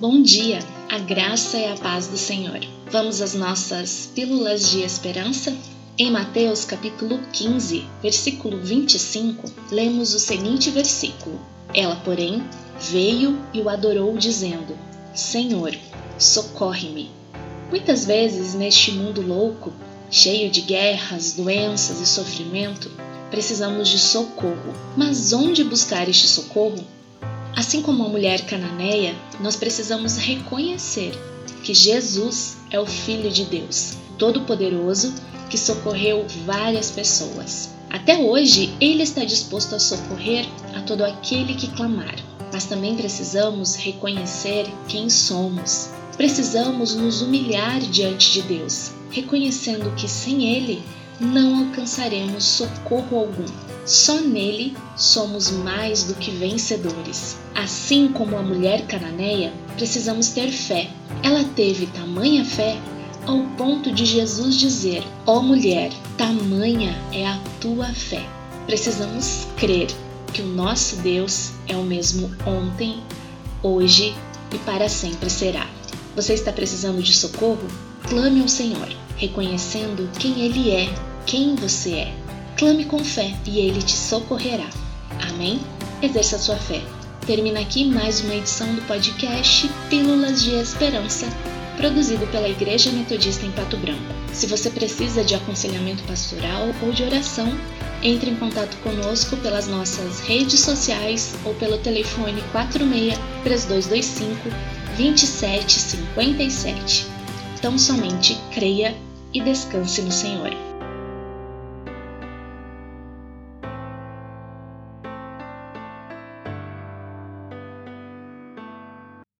Bom dia, a graça e a paz do Senhor. Vamos às nossas pílulas de esperança? Em Mateus capítulo 15, versículo 25, lemos o seguinte versículo: Ela, porém, veio e o adorou, dizendo: Senhor, socorre-me. Muitas vezes neste mundo louco, cheio de guerras, doenças e sofrimento, precisamos de socorro. Mas onde buscar este socorro? Assim como a mulher cananeia, nós precisamos reconhecer que Jesus é o Filho de Deus, Todo-Poderoso, que socorreu várias pessoas. Até hoje, Ele está disposto a socorrer a todo aquele que clamar. Mas também precisamos reconhecer quem somos. Precisamos nos humilhar diante de Deus, reconhecendo que sem Ele não alcançaremos socorro algum. Só nele somos mais do que vencedores. Assim como a mulher cananeia, precisamos ter fé. Ela teve tamanha fé ao ponto de Jesus dizer: Ó oh mulher, tamanha é a tua fé. Precisamos crer que o nosso Deus é o mesmo ontem, hoje e para sempre será. Você está precisando de socorro? Clame ao Senhor, reconhecendo quem Ele é, quem você é. Clame com fé e Ele te socorrerá. Amém? Exerça a sua fé. Termina aqui mais uma edição do podcast Pílulas de Esperança, produzido pela Igreja Metodista em Pato Branco. Se você precisa de aconselhamento pastoral ou de oração, entre em contato conosco pelas nossas redes sociais ou pelo telefone 46 3225 2757. Tão somente creia e descanse no Senhor.